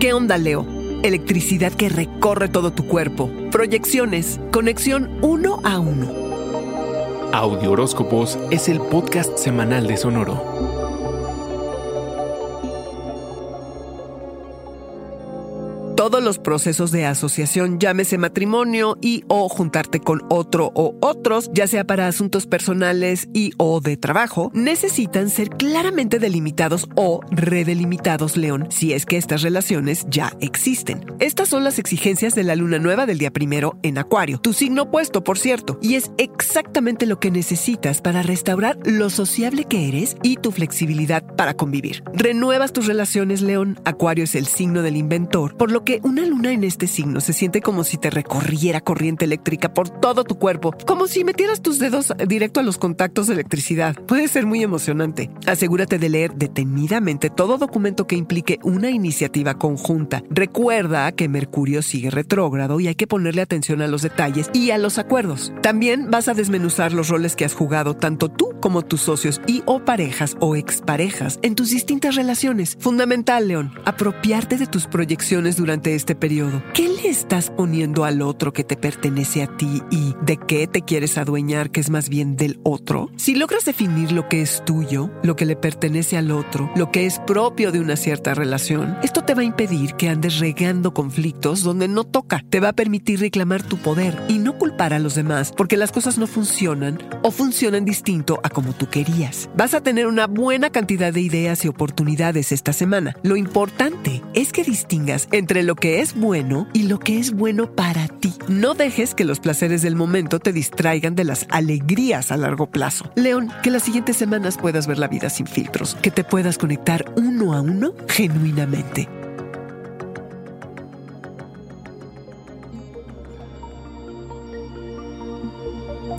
¿Qué onda, Leo? Electricidad que recorre todo tu cuerpo. Proyecciones. Conexión uno a uno. Audio Horóscopos es el podcast semanal de Sonoro. Todos los procesos de asociación, llámese matrimonio y o juntarte con otro o otros, ya sea para asuntos personales y o de trabajo, necesitan ser claramente delimitados o redelimitados, León, si es que estas relaciones ya existen. Estas son las exigencias de la luna nueva del día primero en Acuario, tu signo opuesto, por cierto, y es exactamente lo que necesitas para restaurar lo sociable que eres y tu flexibilidad para convivir. Renuevas tus relaciones, León. Acuario es el signo del inventor, por lo que una luna en este signo se siente como si te recorriera corriente eléctrica por todo tu cuerpo, como si metieras tus dedos directo a los contactos de electricidad. Puede ser muy emocionante. Asegúrate de leer detenidamente todo documento que implique una iniciativa conjunta. Recuerda que Mercurio sigue retrógrado y hay que ponerle atención a los detalles y a los acuerdos. También vas a desmenuzar los roles que has jugado tanto tú como tus socios y o parejas o exparejas en tus distintas relaciones. Fundamental, León, apropiarte de tus proyecciones durante este periodo? ¿Qué le estás poniendo al otro que te pertenece a ti y de qué te quieres adueñar que es más bien del otro? Si logras definir lo que es tuyo, lo que le pertenece al otro, lo que es propio de una cierta relación, esto te va a impedir que andes regando conflictos donde no toca. Te va a permitir reclamar tu poder y culpar a los demás porque las cosas no funcionan o funcionan distinto a como tú querías. Vas a tener una buena cantidad de ideas y oportunidades esta semana. Lo importante es que distingas entre lo que es bueno y lo que es bueno para ti. No dejes que los placeres del momento te distraigan de las alegrías a largo plazo. León, que las siguientes semanas puedas ver la vida sin filtros, que te puedas conectar uno a uno genuinamente.